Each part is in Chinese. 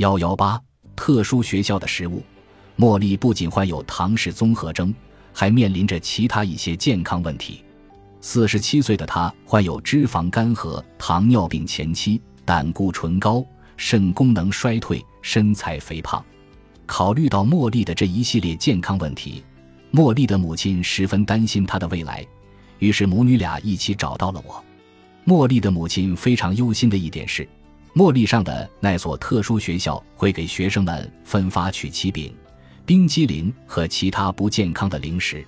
幺幺八特殊学校的食物，茉莉不仅患有唐氏综合征，还面临着其他一些健康问题。四十七岁的她患有脂肪肝和糖尿病前期，胆固醇高，肾功能衰退，身材肥胖。考虑到茉莉的这一系列健康问题，茉莉的母亲十分担心她的未来，于是母女俩一起找到了我。茉莉的母亲非常忧心的一点是，茉莉上的那所特殊学校会给学生们分发曲奇饼、冰激凌和其他不健康的零食。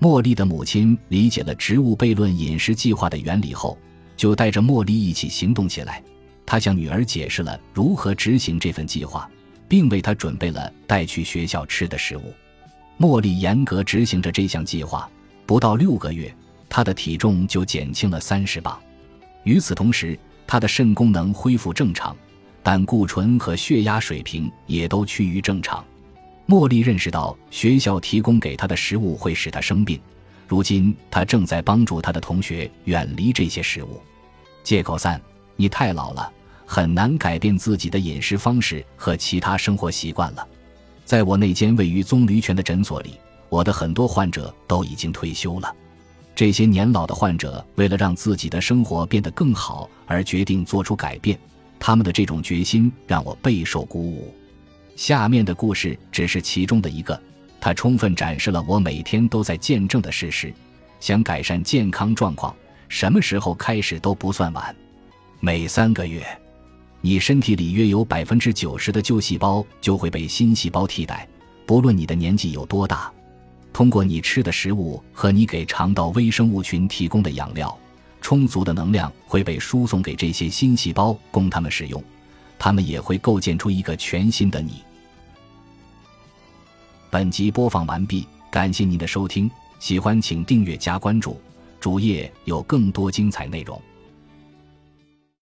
茉莉的母亲理解了植物悖论饮食计划的原理后，就带着茉莉一起行动起来。她向女儿解释了如何执行这份计划，并为她准备了带去学校吃的食物。茉莉严格执行着这项计划，不到六个月，她的体重就减轻了三十磅。与此同时，他的肾功能恢复正常，胆固醇和血压水平也都趋于正常。茉莉认识到学校提供给她的食物会使她生病，如今她正在帮助她的同学远离这些食物。借口三：你太老了，很难改变自己的饮食方式和其他生活习惯了。在我那间位于棕榈泉的诊所里，我的很多患者都已经退休了。这些年老的患者为了让自己的生活变得更好而决定做出改变，他们的这种决心让我备受鼓舞。下面的故事只是其中的一个，它充分展示了我每天都在见证的事实。想改善健康状况，什么时候开始都不算晚。每三个月，你身体里约有百分之九十的旧细胞就会被新细胞替代，不论你的年纪有多大。通过你吃的食物和你给肠道微生物群提供的养料，充足的能量会被输送给这些新细胞，供它们使用。它们也会构建出一个全新的你。本集播放完毕，感谢您的收听，喜欢请订阅加关注，主页有更多精彩内容。